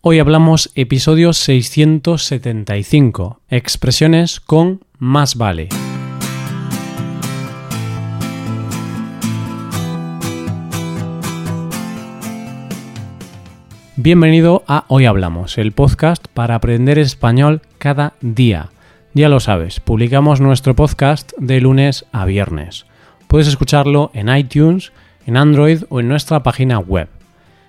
Hoy hablamos episodio 675, expresiones con más vale. Bienvenido a Hoy Hablamos, el podcast para aprender español cada día. Ya lo sabes, publicamos nuestro podcast de lunes a viernes. Puedes escucharlo en iTunes, en Android o en nuestra página web.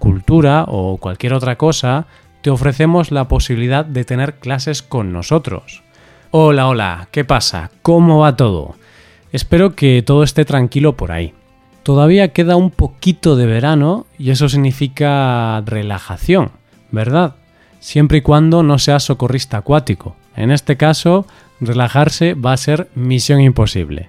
cultura o cualquier otra cosa, te ofrecemos la posibilidad de tener clases con nosotros. Hola, hola, ¿qué pasa? ¿Cómo va todo? Espero que todo esté tranquilo por ahí. Todavía queda un poquito de verano y eso significa relajación, ¿verdad? Siempre y cuando no seas socorrista acuático. En este caso, relajarse va a ser misión imposible.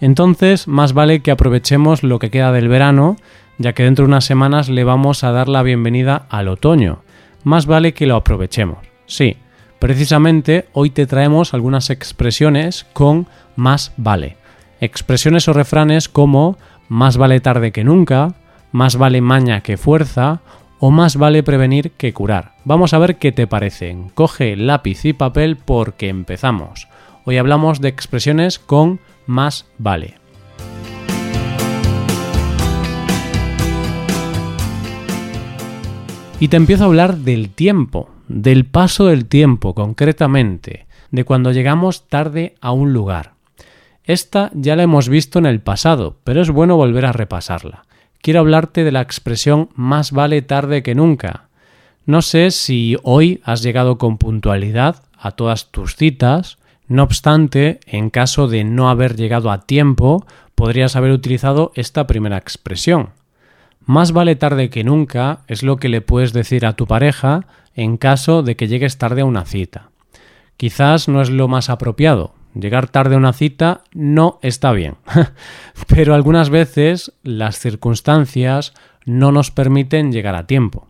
Entonces, más vale que aprovechemos lo que queda del verano ya que dentro de unas semanas le vamos a dar la bienvenida al otoño. Más vale que lo aprovechemos. Sí, precisamente hoy te traemos algunas expresiones con más vale. Expresiones o refranes como más vale tarde que nunca, más vale maña que fuerza o más vale prevenir que curar. Vamos a ver qué te parecen. Coge lápiz y papel porque empezamos. Hoy hablamos de expresiones con más vale. Y te empiezo a hablar del tiempo, del paso del tiempo concretamente, de cuando llegamos tarde a un lugar. Esta ya la hemos visto en el pasado, pero es bueno volver a repasarla. Quiero hablarte de la expresión más vale tarde que nunca. No sé si hoy has llegado con puntualidad a todas tus citas, no obstante, en caso de no haber llegado a tiempo, podrías haber utilizado esta primera expresión. Más vale tarde que nunca es lo que le puedes decir a tu pareja en caso de que llegues tarde a una cita. Quizás no es lo más apropiado. Llegar tarde a una cita no está bien. Pero algunas veces las circunstancias no nos permiten llegar a tiempo.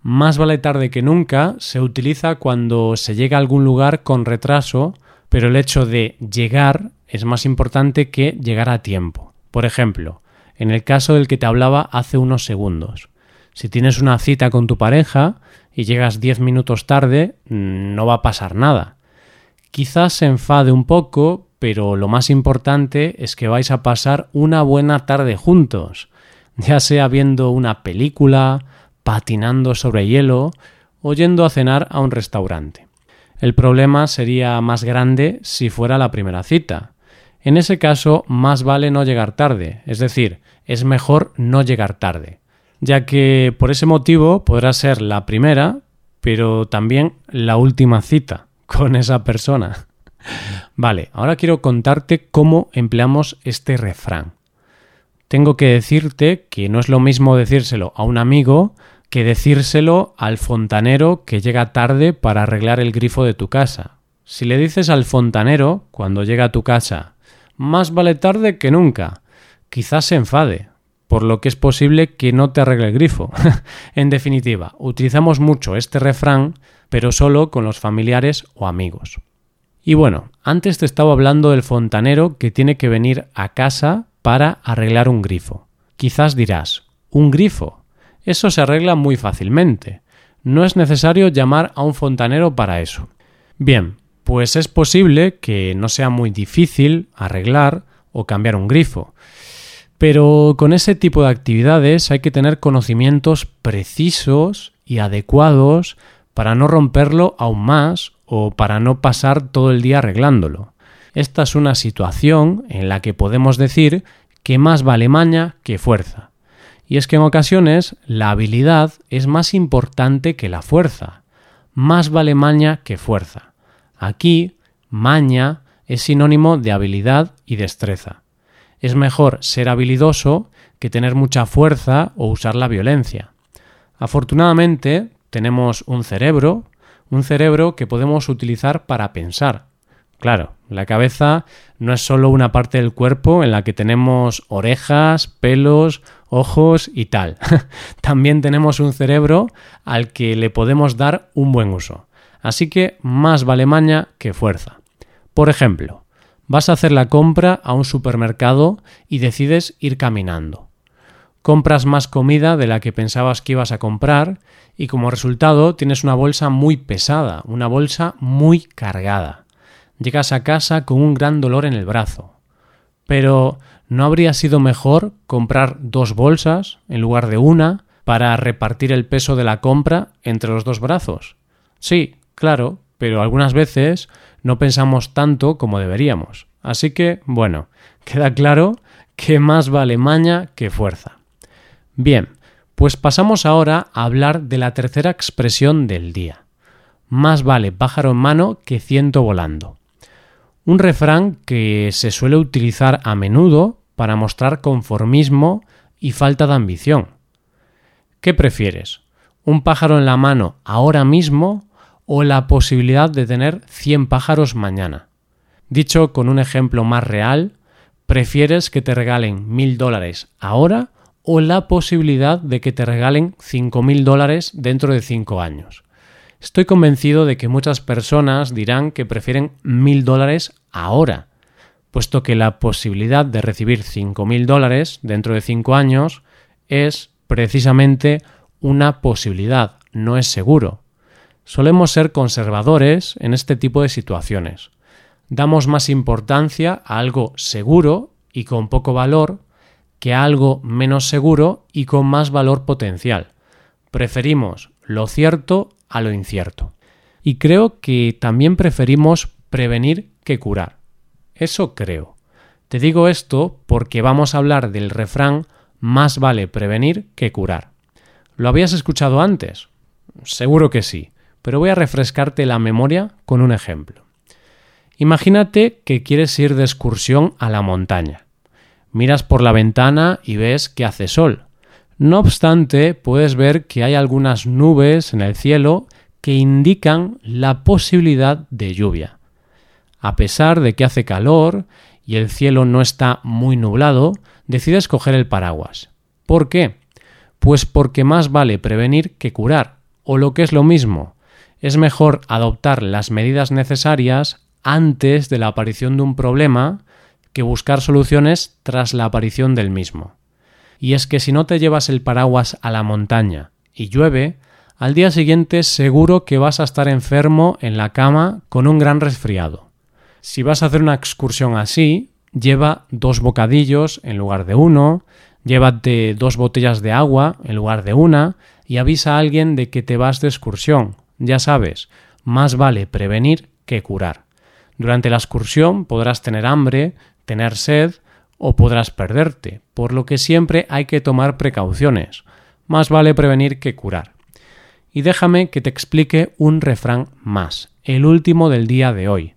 Más vale tarde que nunca se utiliza cuando se llega a algún lugar con retraso, pero el hecho de llegar es más importante que llegar a tiempo. Por ejemplo, en el caso del que te hablaba hace unos segundos. Si tienes una cita con tu pareja y llegas 10 minutos tarde, mm, no va a pasar nada. Quizás se enfade un poco, pero lo más importante es que vais a pasar una buena tarde juntos, ya sea viendo una película, patinando sobre hielo o yendo a cenar a un restaurante. El problema sería más grande si fuera la primera cita. En ese caso, más vale no llegar tarde, es decir, es mejor no llegar tarde, ya que por ese motivo podrá ser la primera, pero también la última cita con esa persona. Vale, ahora quiero contarte cómo empleamos este refrán. Tengo que decirte que no es lo mismo decírselo a un amigo que decírselo al fontanero que llega tarde para arreglar el grifo de tu casa. Si le dices al fontanero, cuando llega a tu casa, más vale tarde que nunca, quizás se enfade, por lo que es posible que no te arregle el grifo. en definitiva, utilizamos mucho este refrán, pero solo con los familiares o amigos. Y bueno, antes te estaba hablando del fontanero que tiene que venir a casa para arreglar un grifo. Quizás dirás, ¿un grifo? Eso se arregla muy fácilmente. No es necesario llamar a un fontanero para eso. Bien, pues es posible que no sea muy difícil arreglar o cambiar un grifo. Pero con ese tipo de actividades hay que tener conocimientos precisos y adecuados para no romperlo aún más o para no pasar todo el día arreglándolo. Esta es una situación en la que podemos decir que más vale maña que fuerza. Y es que en ocasiones la habilidad es más importante que la fuerza. Más vale maña que fuerza. Aquí, maña es sinónimo de habilidad y destreza. Es mejor ser habilidoso que tener mucha fuerza o usar la violencia. Afortunadamente, tenemos un cerebro, un cerebro que podemos utilizar para pensar. Claro, la cabeza no es solo una parte del cuerpo en la que tenemos orejas, pelos, ojos y tal. También tenemos un cerebro al que le podemos dar un buen uso. Así que más vale maña que fuerza. Por ejemplo, vas a hacer la compra a un supermercado y decides ir caminando compras más comida de la que pensabas que ibas a comprar y como resultado tienes una bolsa muy pesada, una bolsa muy cargada. Llegas a casa con un gran dolor en el brazo. Pero ¿no habría sido mejor comprar dos bolsas en lugar de una para repartir el peso de la compra entre los dos brazos? Sí, claro, pero algunas veces no pensamos tanto como deberíamos. Así que, bueno, queda claro que más vale maña que fuerza. Bien, pues pasamos ahora a hablar de la tercera expresión del día. Más vale pájaro en mano que ciento volando. Un refrán que se suele utilizar a menudo para mostrar conformismo y falta de ambición. ¿Qué prefieres? ¿Un pájaro en la mano ahora mismo o la posibilidad de tener 100 pájaros mañana? Dicho con un ejemplo más real, ¿prefieres que te regalen mil dólares ahora o la posibilidad de que te regalen 5.000 dólares dentro de 5 años. Estoy convencido de que muchas personas dirán que prefieren 1.000 dólares ahora, puesto que la posibilidad de recibir 5.000 dólares dentro de 5 años es precisamente una posibilidad, no es seguro. Solemos ser conservadores en este tipo de situaciones. Damos más importancia a algo seguro y con poco valor que algo menos seguro y con más valor potencial. Preferimos lo cierto a lo incierto. Y creo que también preferimos prevenir que curar. Eso creo. Te digo esto porque vamos a hablar del refrán más vale prevenir que curar. ¿Lo habías escuchado antes? Seguro que sí, pero voy a refrescarte la memoria con un ejemplo. Imagínate que quieres ir de excursión a la montaña. Miras por la ventana y ves que hace sol. No obstante, puedes ver que hay algunas nubes en el cielo que indican la posibilidad de lluvia. A pesar de que hace calor y el cielo no está muy nublado, decides coger el paraguas. ¿Por qué? Pues porque más vale prevenir que curar, o lo que es lo mismo, es mejor adoptar las medidas necesarias antes de la aparición de un problema que buscar soluciones tras la aparición del mismo. Y es que si no te llevas el paraguas a la montaña y llueve, al día siguiente seguro que vas a estar enfermo en la cama con un gran resfriado. Si vas a hacer una excursión así, lleva dos bocadillos en lugar de uno, llévate dos botellas de agua en lugar de una y avisa a alguien de que te vas de excursión. Ya sabes, más vale prevenir que curar. Durante la excursión podrás tener hambre, tener sed o podrás perderte, por lo que siempre hay que tomar precauciones. Más vale prevenir que curar. Y déjame que te explique un refrán más, el último del día de hoy.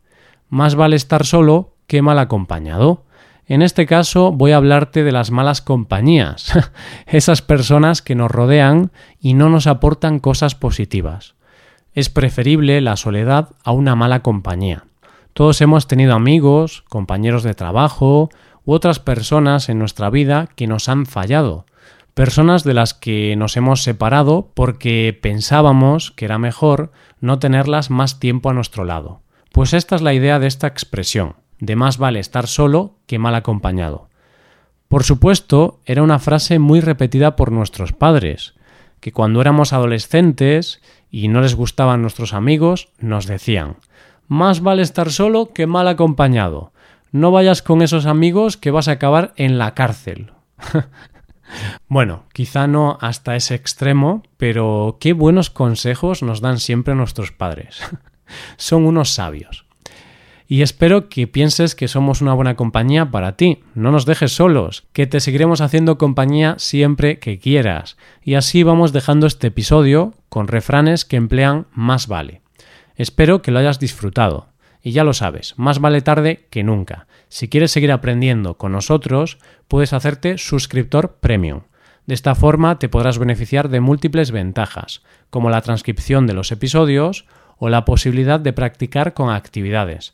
Más vale estar solo que mal acompañado. En este caso voy a hablarte de las malas compañías, esas personas que nos rodean y no nos aportan cosas positivas. Es preferible la soledad a una mala compañía. Todos hemos tenido amigos, compañeros de trabajo u otras personas en nuestra vida que nos han fallado, personas de las que nos hemos separado porque pensábamos que era mejor no tenerlas más tiempo a nuestro lado. Pues esta es la idea de esta expresión, de más vale estar solo que mal acompañado. Por supuesto, era una frase muy repetida por nuestros padres, que cuando éramos adolescentes y no les gustaban nuestros amigos, nos decían más vale estar solo que mal acompañado. No vayas con esos amigos que vas a acabar en la cárcel. bueno, quizá no hasta ese extremo, pero qué buenos consejos nos dan siempre nuestros padres. Son unos sabios. Y espero que pienses que somos una buena compañía para ti. No nos dejes solos, que te seguiremos haciendo compañía siempre que quieras. Y así vamos dejando este episodio con refranes que emplean más vale. Espero que lo hayas disfrutado. Y ya lo sabes, más vale tarde que nunca. Si quieres seguir aprendiendo con nosotros, puedes hacerte suscriptor premium. De esta forma te podrás beneficiar de múltiples ventajas, como la transcripción de los episodios o la posibilidad de practicar con actividades,